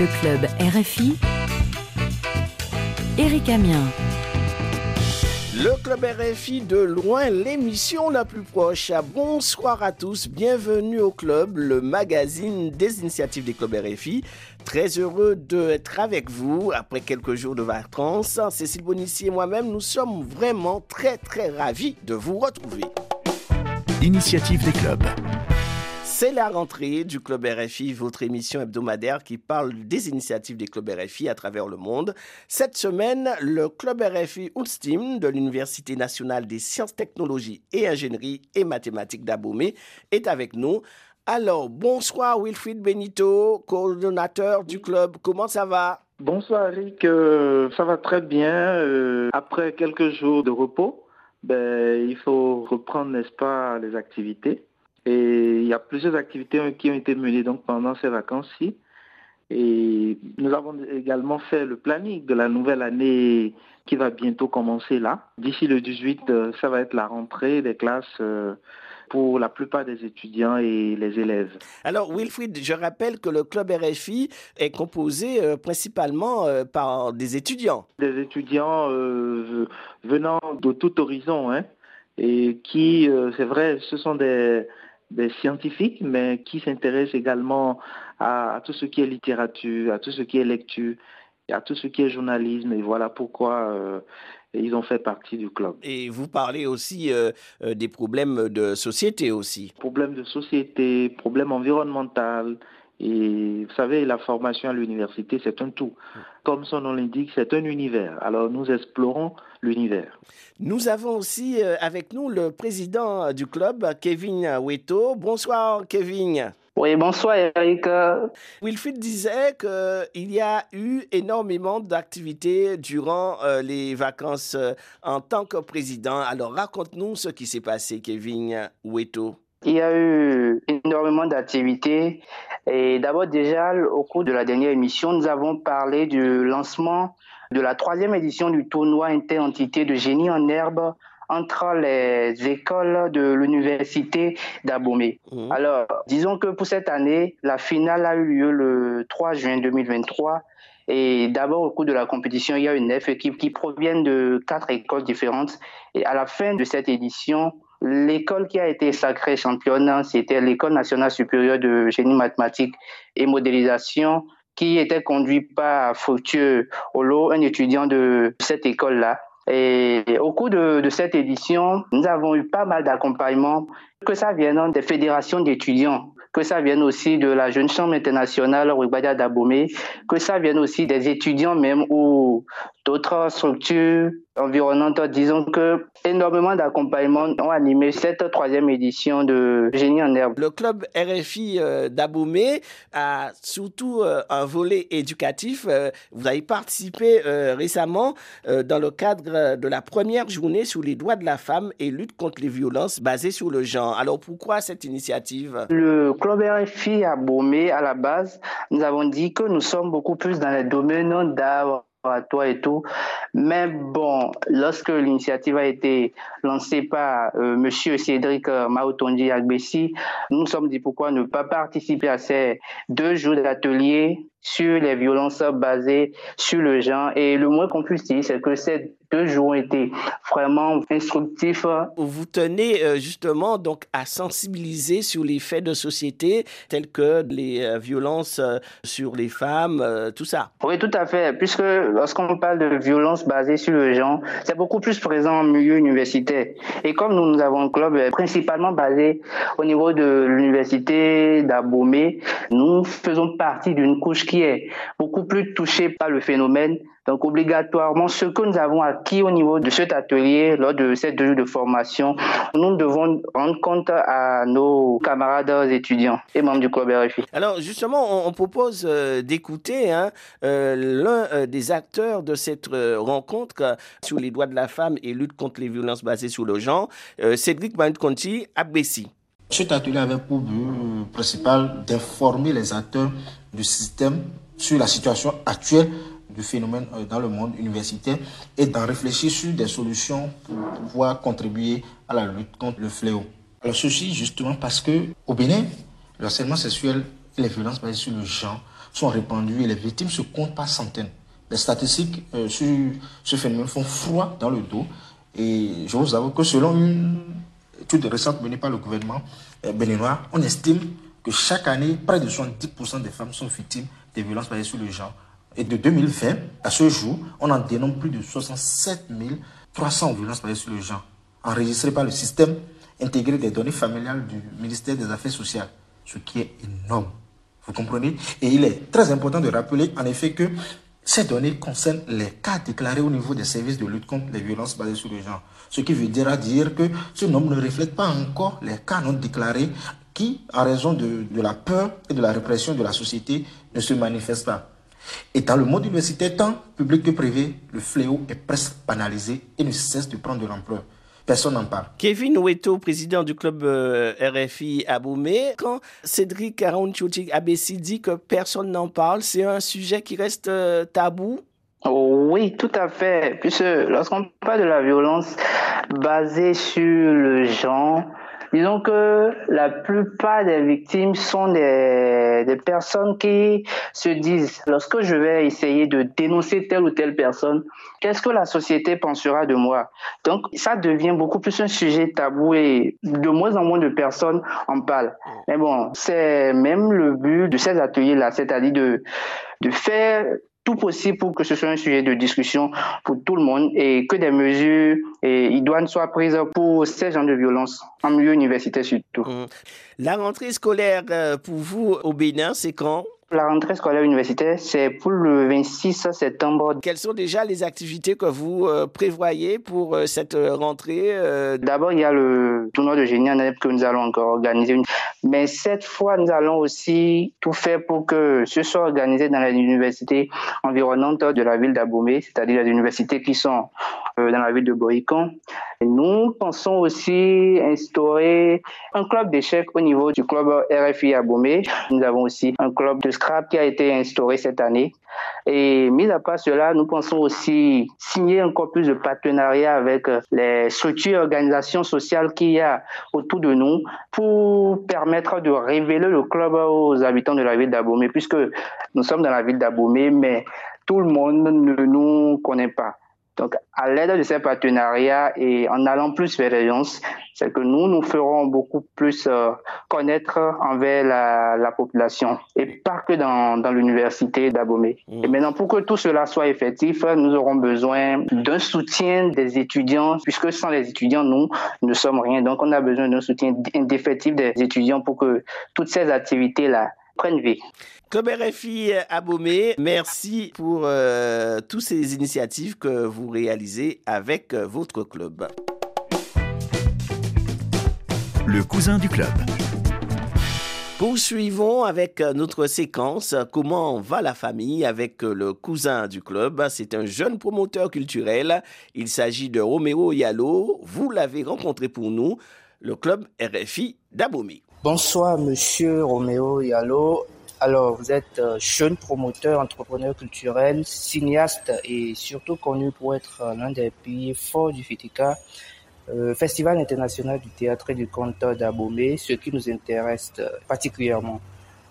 Le club RFI. Eric Amien. Le Club RFI de loin, l'émission la plus proche. Bonsoir à tous, bienvenue au Club, le magazine des initiatives des clubs RFI. Très heureux d'être avec vous après quelques jours de vacances. Cécile Bonici et moi-même, nous sommes vraiment très très ravis de vous retrouver. Initiative des clubs. C'est la rentrée du Club RFI, votre émission hebdomadaire qui parle des initiatives des clubs RFI à travers le monde. Cette semaine, le Club RFI Ulstim de l'Université nationale des sciences, technologies et ingénierie et mathématiques d'Abomey est avec nous. Alors, bonsoir Wilfried Benito, coordonnateur du club. Comment ça va? Bonsoir Eric, euh, ça va très bien. Euh, après quelques jours de repos, ben, il faut reprendre, n'est-ce pas, les activités. Et il y a plusieurs activités qui ont été menées donc pendant ces vacances-ci. Et nous avons également fait le planning de la nouvelle année qui va bientôt commencer là. D'ici le 18, euh, ça va être la rentrée des classes euh, pour la plupart des étudiants et les élèves. Alors, Wilfried, je rappelle que le club RFI est composé euh, principalement par des étudiants. Des étudiants venant de tout horizon, hein, et qui, c'est vrai, ce sont des, des scientifiques, mais qui s'intéressent également à, tout ce qui est littérature, à tout ce qui est lecture, et à tout ce qui est journalisme. Et voilà pourquoi euh, ils ont fait partie du club. Et vous parlez aussi euh, euh, des problèmes de société aussi. Problèmes de société, problèmes environnementaux, et vous savez, la formation à l'université, c'est un tout. Comme son nom l'indique, c'est un univers. Alors nous explorons l'univers. Nous avons aussi euh, avec nous le président du club, Kevin Weto. Bonsoir Kevin. Oui, bonsoir Eric. Wilfried disait qu'il y a eu énormément d'activités durant euh, les vacances euh, en tant que président. Alors raconte-nous ce qui s'est passé, Kevin Weto. Il y a eu énormément d'activités. Et d'abord, déjà, au cours de la dernière émission, nous avons parlé du lancement de la troisième édition du tournoi interentité de génie en herbe entre les écoles de l'université d'Abomey. Mmh. Alors, disons que pour cette année, la finale a eu lieu le 3 juin 2023. Et d'abord, au cours de la compétition, il y a une neuf équipes qui proviennent de quatre écoles différentes. Et à la fin de cette édition, L'école qui a été sacrée championne, c'était l'École nationale supérieure de génie mathématique et modélisation qui était conduite par Fructueux Olo, un étudiant de cette école-là. Et au cours de, cette édition, nous avons eu pas mal d'accompagnement, que ça vienne des fédérations d'étudiants, que ça vienne aussi de la Jeune Chambre internationale d'Abomey, que ça vienne aussi des étudiants même ou d'autres structures environnantes. Disons que énormément d'accompagnements ont animé cette troisième édition de Génie en herbe. Le club RFI euh, d'Abomey a surtout euh, un volet éducatif. Euh, vous avez participé récemment dans le cadre de la première journée sur les droits de la femme et lutte contre les violences basées sur le genre. Alors pourquoi cette initiative? Le club RFI à Bomé, à la base, nous avons dit que nous sommes beaucoup plus dans les domaines d'art à toi et tout. Mais bon, lorsque l'initiative a été lancée par euh, Monsieur Cédric euh, Maotondi Agbessi, nous nous sommes dit pourquoi ne pas participer à ces deux jours d'atelier sur les violences basées sur le genre. Et le moins qu'on puisse dire, c'est que ces deux jours ont été vraiment instructifs. Vous tenez euh, justement donc à sensibiliser sur les faits de société tels que les euh, violences euh, sur les femmes, tout ça. Oui, tout à fait. Puisque lorsqu'on parle de violences basées sur le genre, c'est beaucoup plus présent en milieu universitaire. Et comme nous, nous avons un club principalement basé au niveau de l'université d'Abomey, nous faisons partie d'une couche qui qui est beaucoup plus touché par le phénomène. Donc, obligatoirement, ce que nous avons acquis au niveau de cet atelier, lors de cette deux jours de formation, nous devons rendre compte à nos camarades étudiants et membres du club RFI. Alors, justement, on, propose euh, d'écouter hein, euh, l'un euh, des acteurs de cette rencontre sur les droits de la femme et lutte contre les violences basées sur le genre, Cédric Conti, à Bessie. Cet atelier avait pour but principal d'informer les acteurs du système sur la situation actuelle du phénomène euh, dans le monde universitaire et d'en réfléchir sur des solutions pour pouvoir contribuer à la lutte contre le fléau. Alors ceci justement parce que au Bénin, le sexuel et les violences basées sur le genre sont répandues et les victimes se comptent par centaines. Les statistiques euh, sur ce phénomène font froid dans le dos. Et je vous avoue que selon une étude récente menée par le gouvernement euh, béninois, on estime que chaque année, près de 70% des femmes sont victimes des violences basées sur le genre. Et de 2020 à ce jour, on en dénombre plus de 67 300 violences basées sur le genre, enregistrées par le système intégré des données familiales du ministère des Affaires sociales, ce qui est énorme. Vous comprenez? Et il est très important de rappeler en effet que ces données concernent les cas déclarés au niveau des services de lutte contre les violences basées sur le genre. Ce qui veut dire, à dire que ce nombre ne reflète pas encore les cas non déclarés qui, en raison de, de, la peur et de la répression de la société, ne se manifestent pas. Et dans le monde universitaire, tant public que privé, le fléau est presque banalisé et ne cesse de prendre de l'ampleur. Personne n'en parle. Kevin Oueto, président du club euh, RFI à Boumé, quand Cédric Arounchouti Abessi dit que personne n'en parle, c'est un sujet qui reste euh, tabou? Oui, tout à fait. Puisque lorsqu'on parle de la violence basée sur le genre, Disons que la plupart des victimes sont des, des personnes qui se disent, lorsque je vais essayer de dénoncer telle ou telle personne, qu'est-ce que la société pensera de moi? Donc, ça devient beaucoup plus un sujet tabou et de moins en moins de personnes en parlent. Mais bon, c'est même le but de ces ateliers-là, c'est-à-dire de, de faire tout possible pour que ce soit un sujet de discussion pour tout le monde et que des mesures et idoines soient prises pour ces genres de violences en milieu universitaire surtout. Mmh. La rentrée scolaire euh, pour vous au Bénin, c'est quand? La rentrée scolaire universitaire, c'est pour le 26 septembre. Quelles sont déjà les activités que vous euh, prévoyez pour euh, cette euh, rentrée D'abord, il y a le tournoi de génie en que nous allons encore organiser. Mais cette fois, nous allons aussi tout faire pour que ce soit organisé dans les universités environnantes de la ville d'Abomey, c'est-à-dire les universités qui sont dans la ville de Boïcon. Nous pensons aussi instaurer un club d'échecs au niveau du club RFI Abomey. Nous avons aussi un club de scrap qui a été instauré cette année. Et mis à part cela, nous pensons aussi signer encore plus de partenariats avec les structures et organisations sociales qu'il y a autour de nous pour permettre de révéler le club aux habitants de la ville d'Abomey, puisque nous sommes dans la ville d'Abomey, mais tout le monde ne nous connaît pas. Donc, à l'aide de ces partenariats et en allant plus vers les c'est que nous, nous ferons beaucoup plus euh, connaître envers la, la, population et pas que dans, dans l'université d'Abomey. Mmh. Et maintenant, pour que tout cela soit effectif, nous aurons besoin d'un soutien des étudiants, puisque sans les étudiants, nous ne sommes rien. Donc, on a besoin d'un soutien indéfectible des étudiants pour que toutes ces activités-là prennent vie. Club RFI Abomé, merci pour euh, toutes ces initiatives que vous réalisez avec euh, votre club. Le cousin du club. Poursuivons avec euh, notre séquence Comment va la famille avec le cousin du club? C'est un jeune promoteur culturel. Il s'agit de Roméo Yallo. Vous l'avez rencontré pour nous, le club RFI d'Abomey. Bonsoir, monsieur Roméo Yallo. Alors, vous êtes euh, jeune promoteur, entrepreneur culturel, cinéaste et surtout connu pour être euh, l'un des piliers forts du FITICA, euh, Festival international du théâtre et du conte d'Abomey, ce qui nous intéresse particulièrement.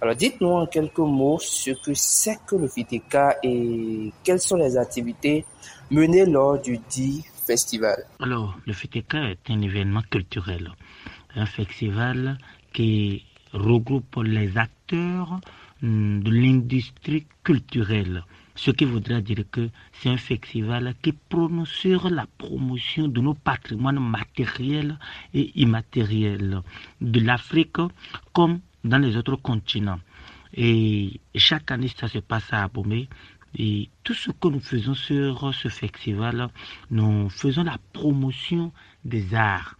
Alors, dites-nous en quelques mots ce que c'est que le FITICA et quelles sont les activités menées lors du dit festival. Alors, le FITICA est un événement culturel, un festival qui regroupe les acteurs hmm, de l'industrie culturelle. Ce qui voudrait dire que c'est un festival qui prononce sur la promotion de nos patrimoines matériels et immatériels de l'Afrique comme dans les autres continents. Et chaque année, ça se passe à Abomey. Et tout ce que nous faisons sur ce festival, nous faisons la promotion des arts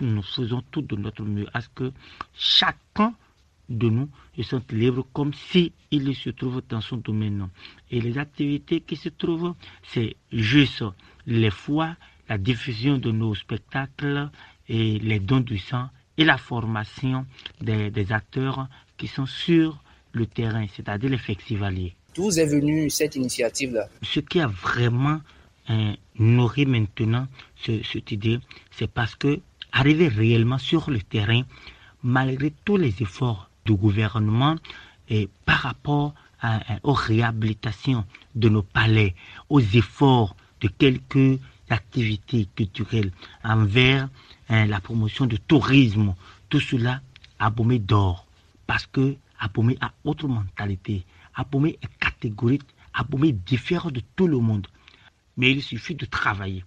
nous faisons tout de notre mieux à ce que chacun de nous se sente libre comme s'il il se trouve dans son domaine. Et les activités qui se trouvent, c'est juste les fois, la diffusion de nos spectacles et les dons du sang et la formation des, des acteurs qui sont sur le terrain, c'est-à-dire les festivaliers. D'où est venue cette initiative-là? Ce qui a vraiment hein, nourri maintenant cette idée, c'est parce que arriver réellement sur le terrain, malgré tous les efforts du gouvernement et par rapport aux réhabilitations de nos palais, aux efforts de quelques activités culturelles envers hein, la promotion du tourisme. Tout cela, Abomey dort. Parce que Abomey a autre mentalité. Abomey est catégorique. Abomey diffère de tout le monde. Mais il suffit de travailler.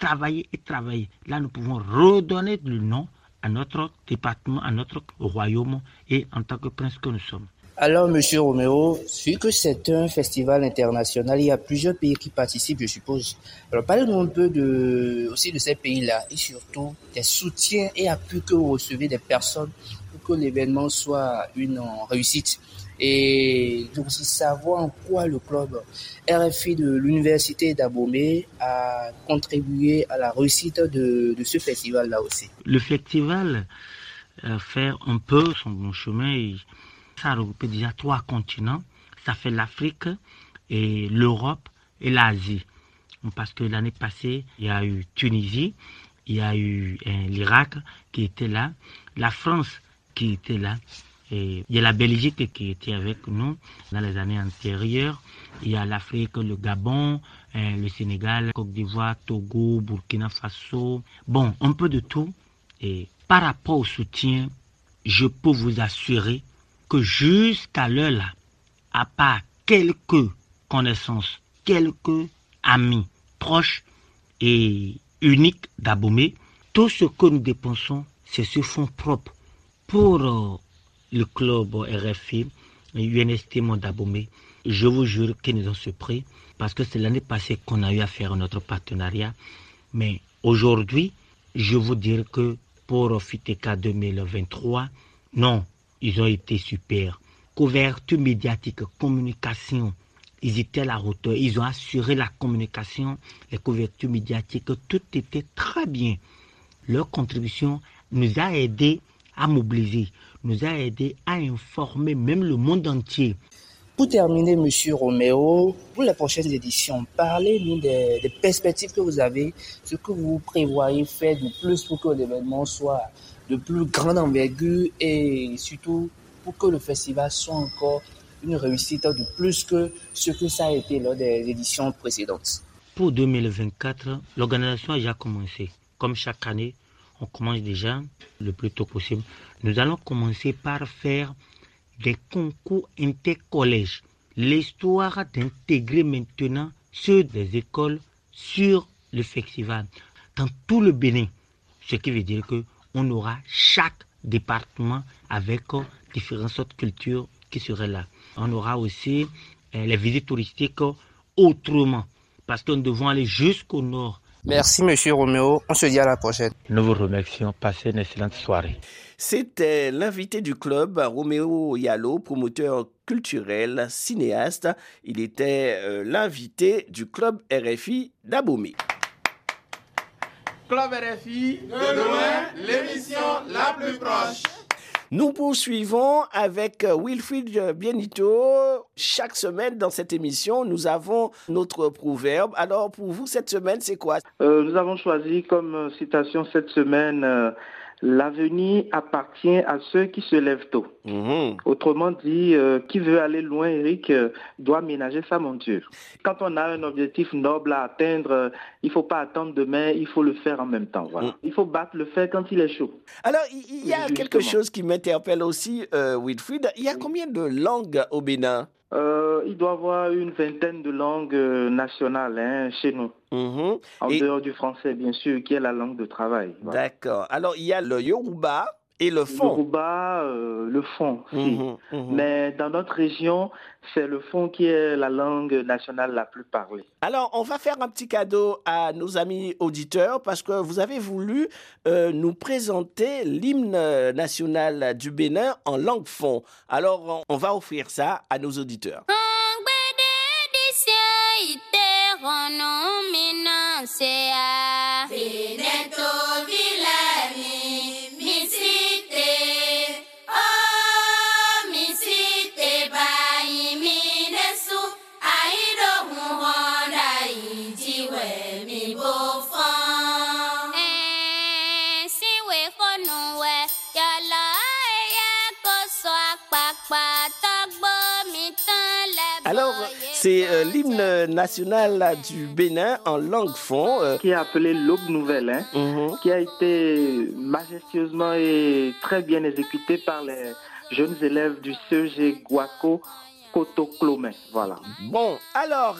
Travailler et travailler. Là, nous pouvons redonner le nom à notre département, à notre royaume et en tant que prince que nous sommes. Alors, Monsieur Roméo, vu que c'est un festival international, il y a plusieurs pays qui participent, je suppose. Alors, parlez-nous un peu aussi de ces pays-là et surtout des soutiens et appuis que vous recevez des personnes pour que l'événement soit une réussite. Et donc aussi savoir en quoi le club RFI de l'Université d'Abomey a contribué à la réussite de, ce festival-là aussi. Le festival euh, fait un peu son chemin. et Ça a regroupé déjà trois continents. Ça fait l'Afrique et l'Europe et l'Asie. Parce que l'année passée, il y a eu Tunisie, il y a eu euh, l'Irak qui était là, la France qui était là, il y a la Belgique qui était avec nous dans les années antérieures. Il y a l'Afrique, le Gabon, euh, le Sénégal, Côte d'Ivoire, Togo, Burkina Faso. Bon, un peu de tout. Et par rapport au soutien, je peux vous assurer que jusqu'à l'heure là, à part quelques connaissances, quelques amis proches et uniques d'Abomey, tout ce que nous dépensons, c'est sur fonds propres pour euh, le club RFI, UNST Mondabomé. Je vous jure qu'ils nous ont surpris parce que c'est l'année passée qu'on a eu à faire notre partenariat. Mais aujourd'hui, je vous dire que pour FITECA 2023, non, ils ont été super. Couverture médiatique, communication, ils étaient à la hauteur. Ils ont assuré la communication, les couvertures médiatiques, tout était très bien. Leur contribution nous a aidés à mobiliser, nous a aidés à informer même le monde entier. Pour terminer, Monsieur Roméo, pour les prochaines éditions, parlez-nous des, des perspectives que vous avez, ce que vous prévoyez faire de plus pour que l'événement soit de plus grande envergure et surtout pour que le festival soit encore une réussite de plus que ce que ça a été lors des éditions précédentes. Pour 2024, l'organisation a déjà commencé. Comme chaque année, on commence déjà le plus tôt possible. Nous allons commencer par faire des concours intercollèges. L'histoire d'intégrer maintenant ceux des écoles sur le festival dans tout le Bénin. Ce qui veut dire que on aura chaque département avec différentes sortes de cultures qui seraient là. On aura aussi euh, les visites touristiques autrement parce que nous devons aller jusqu'au nord. Merci, Monsieur Roméo. On se dit à la prochaine. Nous vous remercions. Passez une excellente soirée. C'était l'invité du club, Roméo Yallo, promoteur culturel, cinéaste. Il était euh, l'invité du club RFI d'Abomey. Club RFI, de loin, l'émission la plus proche. Nous poursuivons avec euh, Wilfried Bienito. Chaque semaine dans cette émission, nous avons notre proverbe. Alors pour vous, cette semaine, c'est quoi? Euh, nous avons choisi comme euh, citation cette semaine euh, L'avenir appartient à ceux qui se lèvent tôt. Mhm. Autrement dit, euh, qui veut aller loin, Eric, euh, doit ménager sa monture. Quand on a un objectif noble à atteindre, euh, il ne faut pas attendre demain, il faut le faire en même temps. Voilà. Mm. Il faut battre le fer quand il est chaud. Alors, il y a Justement. quelque chose qui m'interpelle aussi, euh, Wilfried. Il y a combien de langues au Bénin? Euh, il doit y avoir une vingtaine de langues euh, nationales hein, chez nous, Mhm. en Et- dehors du français, bien sûr, qui est la langue de travail. Voilà. D'accord. Alors, il y a le Yoruba et le fond. Yoruba, euh, le fond, si. Mhm, mhm. Mais dans notre région, c'est le fond qui est la langue nationale la plus parlée. Alors, on va faire un petit cadeau à nos amis auditeurs parce que vous avez voulu euh, nous présenter l'hymne national du Bénin en langue fond. Alors, on, va offrir ça à nos auditeurs. Pàtàgbọ́ C'est euh, l'hymne national du Bénin en langue fond. Euh. Qui est appelé l'Aube Nouvelle, hein, mhm. qui a été majestueusement et très bien exécuté par les jeunes élèves du CEG Guaco Clomé. Voilà. Bon, alors,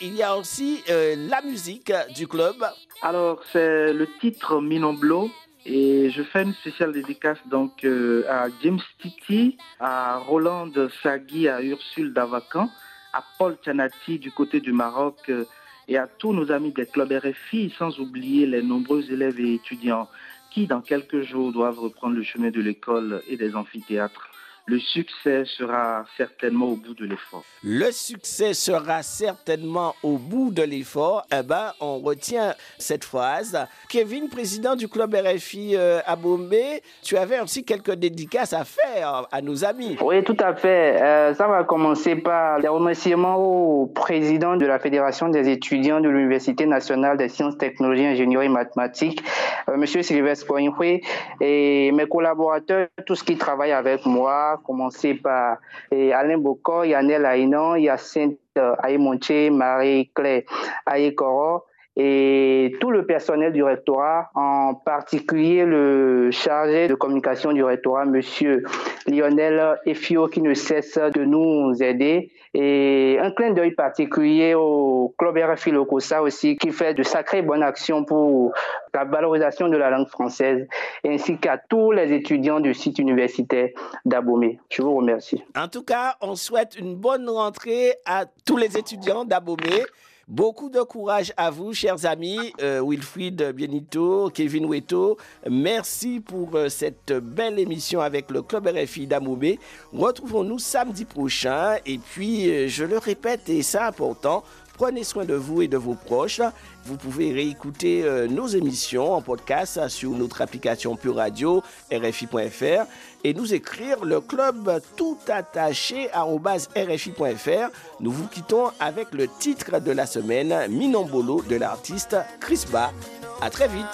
il y a aussi euh, la musique du club. Alors, c'est le titre Minoblo et je fais une spéciale dédicace donc euh, à James Titi, à Roland Sagui, à Ursule Davacan, à Paul Chanati du côté du Maroc euh, et à tous nos amis des clubs RFI, sans oublier les nombreux élèves et étudiants qui, dans quelques jours, doivent reprendre le chemin de l'école et des amphithéâtres le succès sera certainement au bout de l'effort. Le succès sera certainement au bout de l'effort. Eh ben, on retient cette phrase. Kevin, président du club RFI euh, à Bombay, tu avais aussi quelques dédicaces à faire à nos amis. Oui, tout à fait. Euh, ça va commencer par les remerciements au président de la Fédération des étudiants de l'Université nationale des sciences, technologies, ingénierie et mathématiques, euh, Monsieur Sylvestre Poinfoué, et mes collaborateurs, tous qui travaillent avec moi, commencer par Alain Bocor, Yannel Aïnan, Yacinthe Aïmonche, Marie-Claire Aïkoro et tout le personnel du rectorat, en particulier le chargé de communication du rectorat, Monsieur Lionel Efio, qui ne cesse de nous aider. Et un clin d'œil particulier au Club RFI Locosa aussi, qui fait de sacrées bonnes actions pour la valorisation de la langue française, ainsi qu'à tous les étudiants du site universitaire d'Abomey. Je vous remercie. En tout cas, on souhaite une bonne rentrée à tous les étudiants d'Abomey. Beaucoup de courage à vous, chers amis. Euh, Wilfried Bienito, Kevin Weto, merci pour euh, cette belle émission avec le Club RFI d'Amoubé. Retrouvons-nous samedi prochain. Et puis, euh, je le répète, et c'est important, Prenez soin de vous et de vos proches. Vous pouvez réécouter euh, nos émissions en podcast sur notre application Pure Radio, RFI.fr, et nous écrire le club tout attaché RFI.fr. Nous vous quittons avec le titre de la semaine, Minombolo de l'artiste Chris Ba. À très vite.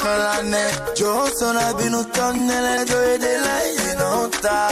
kan lanɛ jɔn sɔnna binu de la n'o ta.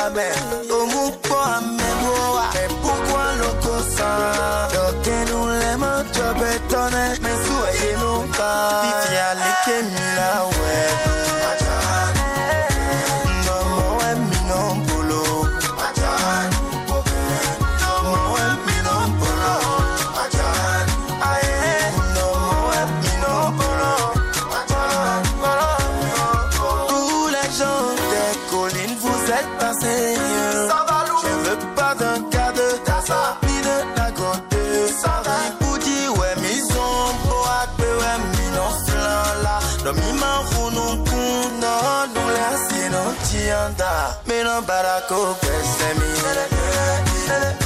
Barako pese mi ya